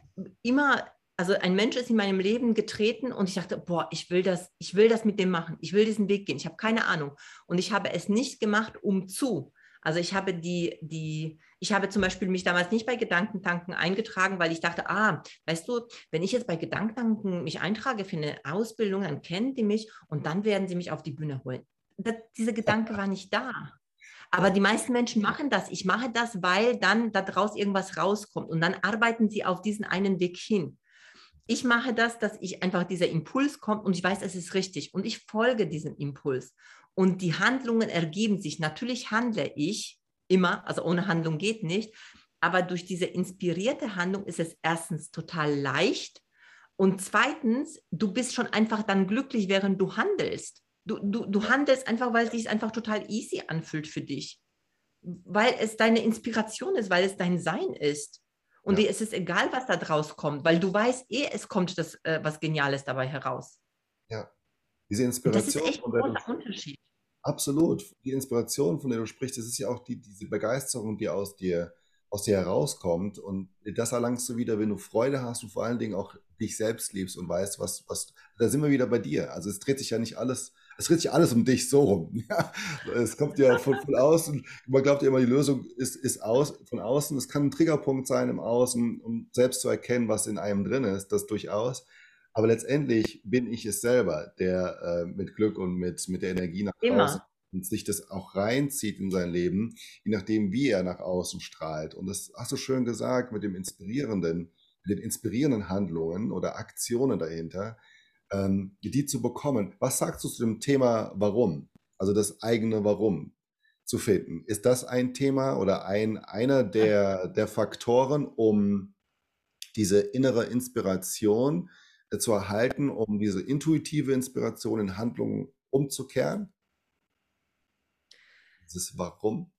immer, also ein Mensch ist in meinem Leben getreten und ich dachte, boah, ich will das, ich will das mit dem machen. Ich will diesen Weg gehen. Ich habe keine Ahnung. Und ich habe es nicht gemacht, um zu. Also ich habe die, die, ich habe zum Beispiel mich damals nicht bei Gedankentanken eingetragen, weil ich dachte, ah, weißt du, wenn ich jetzt bei Gedankentanken mich eintrage für eine Ausbildung, dann kennen die mich und dann werden sie mich auf die Bühne holen. Das, dieser Gedanke war nicht da. Aber die meisten Menschen machen das. Ich mache das, weil dann daraus irgendwas rauskommt und dann arbeiten sie auf diesen einen Weg hin. Ich mache das, dass ich einfach dieser Impuls kommt und ich weiß, es ist richtig und ich folge diesem Impuls und die Handlungen ergeben sich. Natürlich handle ich immer, also ohne Handlung geht nicht, aber durch diese inspirierte Handlung ist es erstens total leicht und zweitens, du bist schon einfach dann glücklich, während du handelst. Du, du, du handelst einfach, weil es sich einfach total easy anfühlt für dich. Weil es deine Inspiration ist, weil es dein Sein ist. Und ja. dir ist es egal, was da draus kommt, weil du weißt eh, es kommt das, äh, was Geniales dabei heraus. Ja. Diese Inspiration. das ist echt ein großer Unterschied. Absolut. Die Inspiration, von der du sprichst, das ist ja auch die, diese Begeisterung, die aus dir, aus dir herauskommt. Und das erlangst du wieder, wenn du Freude hast und vor allen Dingen auch dich selbst liebst und weißt, was, was, da sind wir wieder bei dir. Also es dreht sich ja nicht alles, es dreht sich alles um dich so rum. Ja, es kommt ja von, von außen. Man glaubt ja immer, die Lösung ist, ist aus, von außen. Es kann ein Triggerpunkt sein im Außen, um selbst zu erkennen, was in einem drin ist, das durchaus. Aber letztendlich bin ich es selber, der äh, mit Glück und mit, mit der Energie nach Immer. draußen und sich das auch reinzieht in sein Leben, je nachdem, wie er nach außen strahlt. Und das hast du schön gesagt mit dem inspirierenden, mit den inspirierenden Handlungen oder Aktionen dahinter, ähm, die zu bekommen. Was sagst du zu dem Thema Warum? Also das eigene Warum zu finden. Ist das ein Thema oder ein, einer der, der Faktoren, um diese innere Inspiration zu erhalten, um diese intuitive Inspiration in Handlungen umzukehren? Dieses Warum?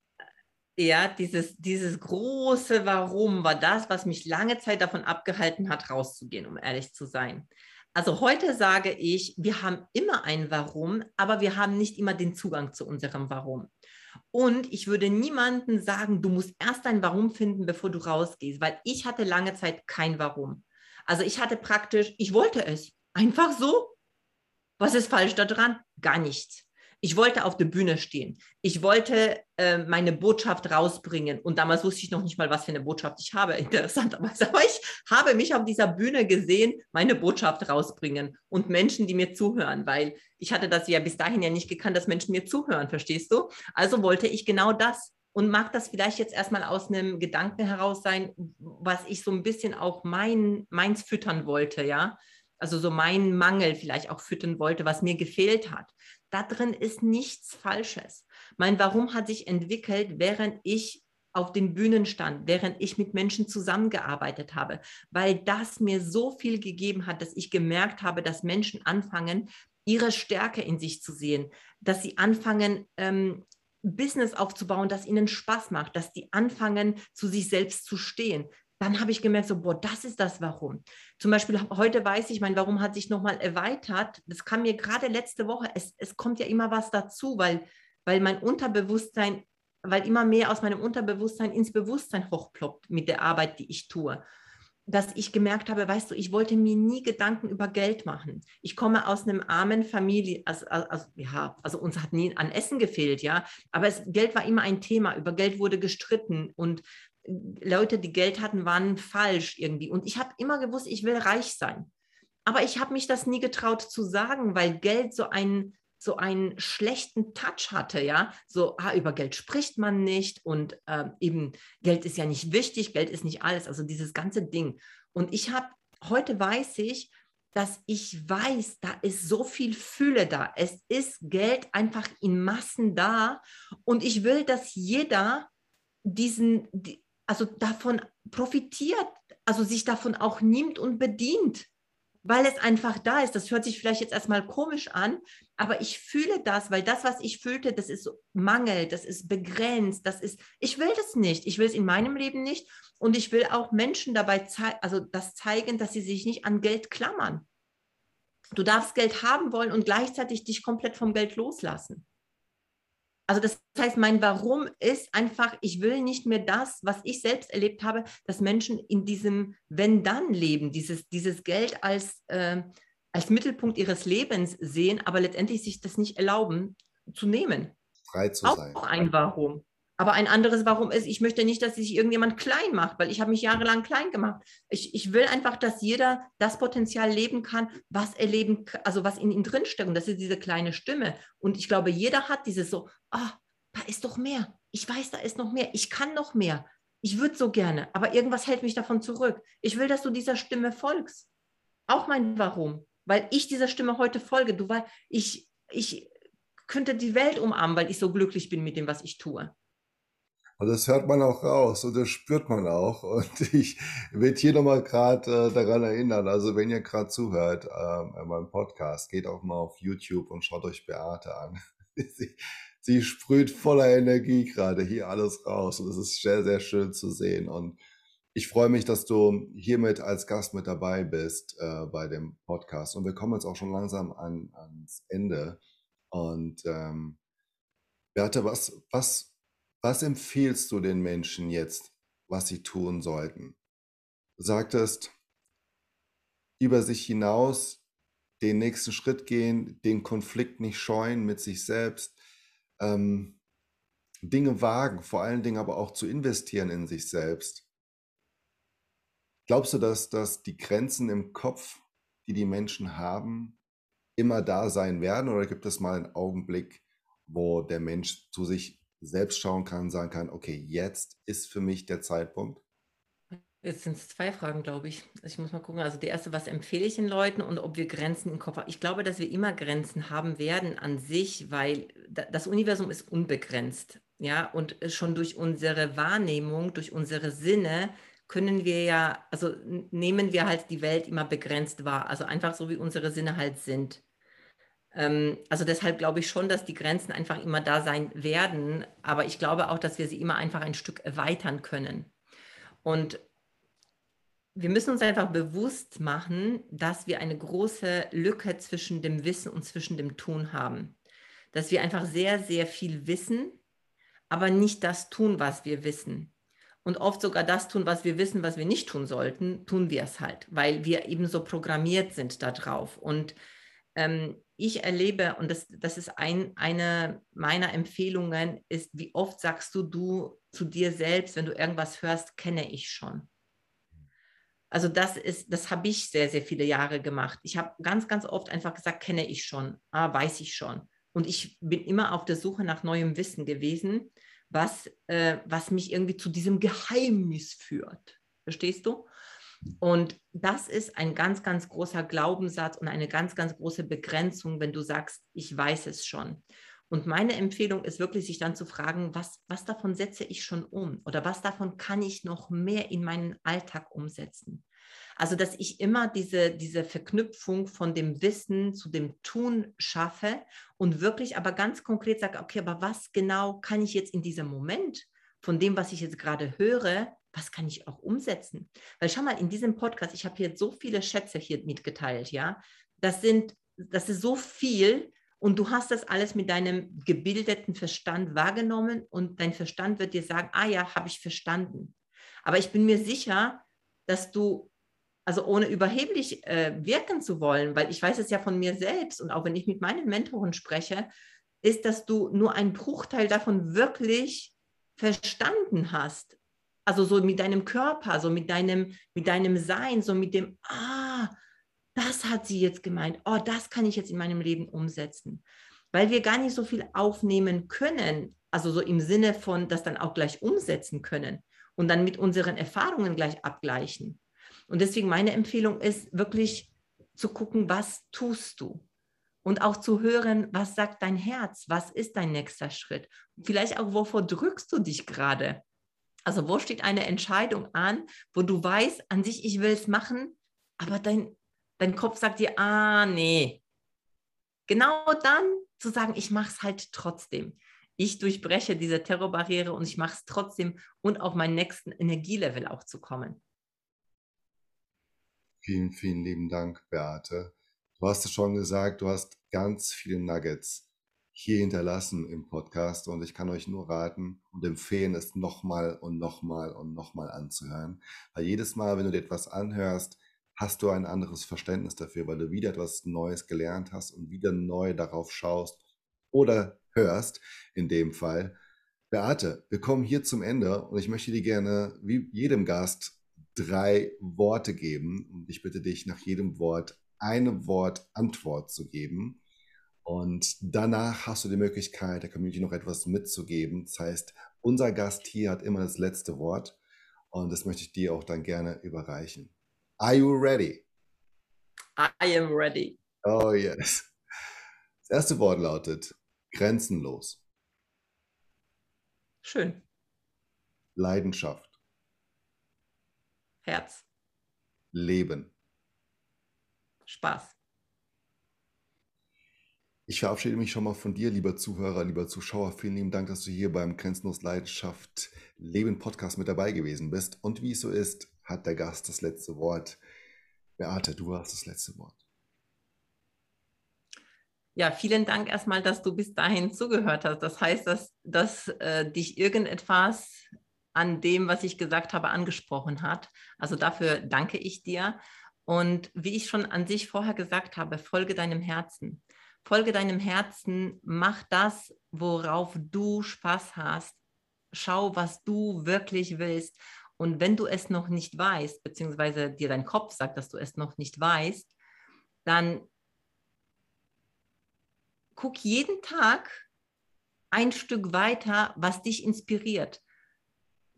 Ja, dieses, dieses große Warum war das, was mich lange Zeit davon abgehalten hat, rauszugehen, um ehrlich zu sein. Also heute sage ich, wir haben immer ein Warum, aber wir haben nicht immer den Zugang zu unserem Warum. Und ich würde niemandem sagen, du musst erst ein Warum finden, bevor du rausgehst, weil ich hatte lange Zeit kein Warum. Also ich hatte praktisch, ich wollte es. Einfach so. Was ist falsch daran? Gar nichts. Ich wollte auf der Bühne stehen. Ich wollte äh, meine Botschaft rausbringen. Und damals wusste ich noch nicht mal, was für eine Botschaft ich habe. Interessanterweise. Aber ich habe mich auf dieser Bühne gesehen, meine Botschaft rausbringen und Menschen, die mir zuhören, weil ich hatte das ja bis dahin ja nicht gekannt, dass Menschen mir zuhören, verstehst du? Also wollte ich genau das und mag das vielleicht jetzt erstmal aus einem Gedanken heraus sein, was ich so ein bisschen auch mein, meins füttern wollte, ja. Also so meinen Mangel vielleicht auch füttern wollte, was mir gefehlt hat. Da drin ist nichts Falsches. Mein Warum hat sich entwickelt, während ich auf den Bühnen stand, während ich mit Menschen zusammengearbeitet habe, weil das mir so viel gegeben hat, dass ich gemerkt habe, dass Menschen anfangen, ihre Stärke in sich zu sehen, dass sie anfangen, ähm, Business aufzubauen, das ihnen Spaß macht, dass die anfangen, zu sich selbst zu stehen. Dann habe ich gemerkt, so, boah, das ist das Warum. Zum Beispiel heute weiß ich, mein Warum hat sich nochmal erweitert. Das kam mir gerade letzte Woche. Es, es kommt ja immer was dazu, weil, weil mein Unterbewusstsein, weil immer mehr aus meinem Unterbewusstsein ins Bewusstsein hochploppt mit der Arbeit, die ich tue dass ich gemerkt habe, weißt du, ich wollte mir nie Gedanken über Geld machen. Ich komme aus einem armen Familie, also, also, ja, also uns hat nie an Essen gefehlt, ja, aber es, Geld war immer ein Thema, über Geld wurde gestritten und Leute, die Geld hatten, waren falsch irgendwie. Und ich habe immer gewusst, ich will reich sein. Aber ich habe mich das nie getraut zu sagen, weil Geld so ein so einen schlechten Touch hatte, ja, so ah, über Geld spricht man nicht und äh, eben Geld ist ja nicht wichtig, Geld ist nicht alles, also dieses ganze Ding. Und ich habe, heute weiß ich, dass ich weiß, da ist so viel Fülle da. Es ist Geld einfach in Massen da und ich will, dass jeder diesen, also davon profitiert, also sich davon auch nimmt und bedient. Weil es einfach da ist. Das hört sich vielleicht jetzt erstmal komisch an, aber ich fühle das, weil das, was ich fühlte, das ist Mangel, das ist begrenzt, das ist, ich will das nicht. Ich will es in meinem Leben nicht und ich will auch Menschen dabei zeigen, also das zeigen, dass sie sich nicht an Geld klammern. Du darfst Geld haben wollen und gleichzeitig dich komplett vom Geld loslassen. Also das heißt, mein Warum ist einfach, ich will nicht mehr das, was ich selbst erlebt habe, dass Menschen in diesem Wenn-Dann leben, dieses, dieses Geld als, äh, als Mittelpunkt ihres Lebens sehen, aber letztendlich sich das nicht erlauben zu nehmen. Frei zu Auch sein. Auch ein Warum. Aber ein anderes Warum ist, ich möchte nicht, dass sich irgendjemand klein macht, weil ich habe mich jahrelang klein gemacht. Ich, ich will einfach, dass jeder das Potenzial leben kann, was er leben, also was in ihm drinsteckt. Und das ist diese kleine Stimme. Und ich glaube, jeder hat dieses so, ah, oh, da ist doch mehr. Ich weiß, da ist noch mehr. Ich kann noch mehr. Ich würde so gerne, aber irgendwas hält mich davon zurück. Ich will, dass du dieser Stimme folgst. Auch mein Warum. Weil ich dieser Stimme heute folge. Du weißt, ich, ich könnte die Welt umarmen, weil ich so glücklich bin mit dem, was ich tue. Und das hört man auch raus und das spürt man auch. Und ich will hier nochmal gerade äh, daran erinnern, also wenn ihr gerade zuhört äh, in meinem Podcast, geht auch mal auf YouTube und schaut euch Beate an. sie, sie sprüht voller Energie gerade hier alles raus und es ist sehr, sehr schön zu sehen. Und ich freue mich, dass du hiermit als Gast mit dabei bist äh, bei dem Podcast. Und wir kommen jetzt auch schon langsam an, ans Ende. Und ähm, Beate, was, was was empfiehlst du den Menschen jetzt, was sie tun sollten? Du sagtest, über sich hinaus den nächsten Schritt gehen, den Konflikt nicht scheuen mit sich selbst, ähm, Dinge wagen, vor allen Dingen aber auch zu investieren in sich selbst. Glaubst du, dass, dass die Grenzen im Kopf, die die Menschen haben, immer da sein werden? Oder gibt es mal einen Augenblick, wo der Mensch zu sich selbst schauen kann, sagen kann, okay, jetzt ist für mich der Zeitpunkt? Jetzt sind es zwei Fragen, glaube ich. Ich muss mal gucken. Also die erste, was empfehle ich den Leuten und ob wir Grenzen im Kopf haben. Ich glaube, dass wir immer Grenzen haben werden an sich, weil das Universum ist unbegrenzt. Ja, und schon durch unsere Wahrnehmung, durch unsere Sinne können wir ja, also nehmen wir halt die Welt immer begrenzt wahr. Also einfach so, wie unsere Sinne halt sind. Ähm, also deshalb glaube ich schon, dass die Grenzen einfach immer da sein werden, aber ich glaube auch, dass wir sie immer einfach ein Stück erweitern können. Und wir müssen uns einfach bewusst machen, dass wir eine große Lücke zwischen dem Wissen und zwischen dem Tun haben. Dass wir einfach sehr, sehr viel wissen, aber nicht das tun, was wir wissen. Und oft sogar das tun, was wir wissen, was wir nicht tun sollten, tun wir es halt, weil wir eben so programmiert sind darauf. Und ähm, ich erlebe, und das, das ist ein, eine meiner Empfehlungen, ist, wie oft sagst du du zu dir selbst, wenn du irgendwas hörst, kenne ich schon. Also das ist, das habe ich sehr, sehr viele Jahre gemacht. Ich habe ganz, ganz oft einfach gesagt, kenne ich schon, ah, weiß ich schon. Und ich bin immer auf der Suche nach neuem Wissen gewesen, was, äh, was mich irgendwie zu diesem Geheimnis führt. Verstehst du? Und das ist ein ganz, ganz großer Glaubenssatz und eine ganz, ganz große Begrenzung, wenn du sagst, ich weiß es schon. Und meine Empfehlung ist wirklich, sich dann zu fragen, was, was davon setze ich schon um oder was davon kann ich noch mehr in meinen Alltag umsetzen. Also, dass ich immer diese, diese Verknüpfung von dem Wissen zu dem Tun schaffe und wirklich aber ganz konkret sage, okay, aber was genau kann ich jetzt in diesem Moment von dem, was ich jetzt gerade höre, was kann ich auch umsetzen? Weil schau mal, in diesem Podcast, ich habe hier so viele Schätze hier mitgeteilt, ja. Das sind, das ist so viel und du hast das alles mit deinem gebildeten Verstand wahrgenommen und dein Verstand wird dir sagen, ah ja, habe ich verstanden. Aber ich bin mir sicher, dass du, also ohne überheblich äh, wirken zu wollen, weil ich weiß es ja von mir selbst und auch wenn ich mit meinen Mentoren spreche, ist, dass du nur einen Bruchteil davon wirklich verstanden hast also so mit deinem Körper, so mit deinem, mit deinem Sein, so mit dem, ah, das hat sie jetzt gemeint, oh, das kann ich jetzt in meinem Leben umsetzen. Weil wir gar nicht so viel aufnehmen können, also so im Sinne von das dann auch gleich umsetzen können und dann mit unseren Erfahrungen gleich abgleichen. Und deswegen meine Empfehlung ist wirklich zu gucken, was tust du? Und auch zu hören, was sagt dein Herz? Was ist dein nächster Schritt? Vielleicht auch, wovor drückst du dich gerade? Also wo steht eine Entscheidung an, wo du weißt, an sich, ich will es machen, aber dein, dein Kopf sagt dir, ah, nee. Genau dann zu sagen, ich mache es halt trotzdem. Ich durchbreche diese Terrorbarriere und ich mache es trotzdem und auf meinen nächsten Energielevel auch zu kommen. Vielen, vielen lieben Dank, Beate. Du hast es schon gesagt, du hast ganz viele Nuggets hier hinterlassen im Podcast und ich kann euch nur raten und empfehlen, es nochmal und nochmal und nochmal anzuhören. Weil jedes Mal, wenn du dir etwas anhörst, hast du ein anderes Verständnis dafür, weil du wieder etwas Neues gelernt hast und wieder neu darauf schaust oder hörst, in dem Fall. Beate, wir kommen hier zum Ende und ich möchte dir gerne, wie jedem Gast, drei Worte geben und ich bitte dich, nach jedem Wort eine Wort Antwort zu geben. Und danach hast du die Möglichkeit, der Community noch etwas mitzugeben. Das heißt, unser Gast hier hat immer das letzte Wort und das möchte ich dir auch dann gerne überreichen. Are you ready? I am ready. Oh yes. Das erste Wort lautet grenzenlos. Schön. Leidenschaft. Herz. Leben. Spaß. Ich verabschiede mich schon mal von dir, lieber Zuhörer, lieber Zuschauer. Vielen lieben Dank, dass du hier beim Grenzenlos Leidenschaft Leben Podcast mit dabei gewesen bist. Und wie es so ist, hat der Gast das letzte Wort. Beate, du hast das letzte Wort. Ja, vielen Dank erstmal, dass du bis dahin zugehört hast. Das heißt, dass, dass äh, dich irgendetwas an dem, was ich gesagt habe, angesprochen hat. Also dafür danke ich dir. Und wie ich schon an sich vorher gesagt habe, folge deinem Herzen folge deinem Herzen, mach das, worauf du Spaß hast. Schau, was du wirklich willst. Und wenn du es noch nicht weißt, beziehungsweise dir dein Kopf sagt, dass du es noch nicht weißt, dann guck jeden Tag ein Stück weiter, was dich inspiriert.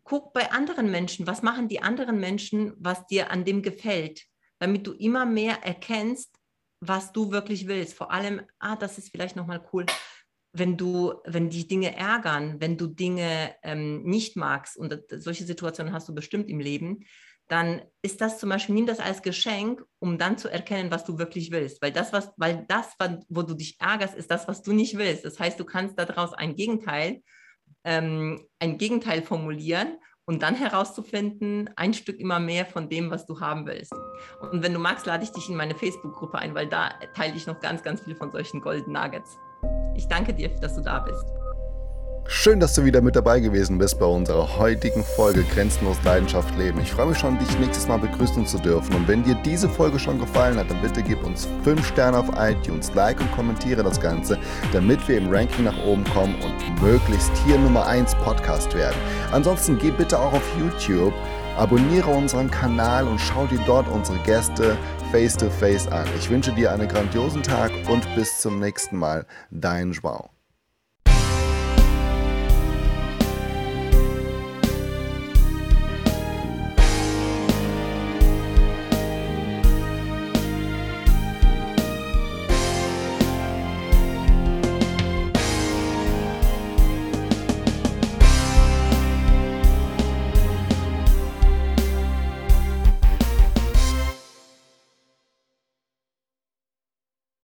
Guck bei anderen Menschen, was machen die anderen Menschen, was dir an dem gefällt, damit du immer mehr erkennst, was du wirklich willst. Vor allem, ah, das ist vielleicht nochmal cool, wenn du, wenn die Dinge ärgern, wenn du Dinge ähm, nicht magst, und solche Situationen hast du bestimmt im Leben, dann ist das zum Beispiel, nimm das als Geschenk, um dann zu erkennen, was du wirklich willst. Weil das, was, weil das, wo du dich ärgerst, ist das, was du nicht willst. Das heißt, du kannst daraus ein Gegenteil, ähm, ein Gegenteil formulieren und dann herauszufinden, ein Stück immer mehr von dem, was du haben willst. Und wenn du magst, lade ich dich in meine Facebook-Gruppe ein, weil da teile ich noch ganz, ganz viel von solchen Golden Nuggets. Ich danke dir, dass du da bist. Schön, dass du wieder mit dabei gewesen bist bei unserer heutigen Folge Grenzenlos Leidenschaft Leben. Ich freue mich schon, dich nächstes Mal begrüßen zu dürfen. Und wenn dir diese Folge schon gefallen hat, dann bitte gib uns 5 Sterne auf iTunes, like und kommentiere das Ganze, damit wir im Ranking nach oben kommen und möglichst hier Nummer 1 Podcast werden. Ansonsten geh bitte auch auf YouTube, abonniere unseren Kanal und schau dir dort unsere Gäste face to face an. Ich wünsche dir einen grandiosen Tag und bis zum nächsten Mal. Dein Joao.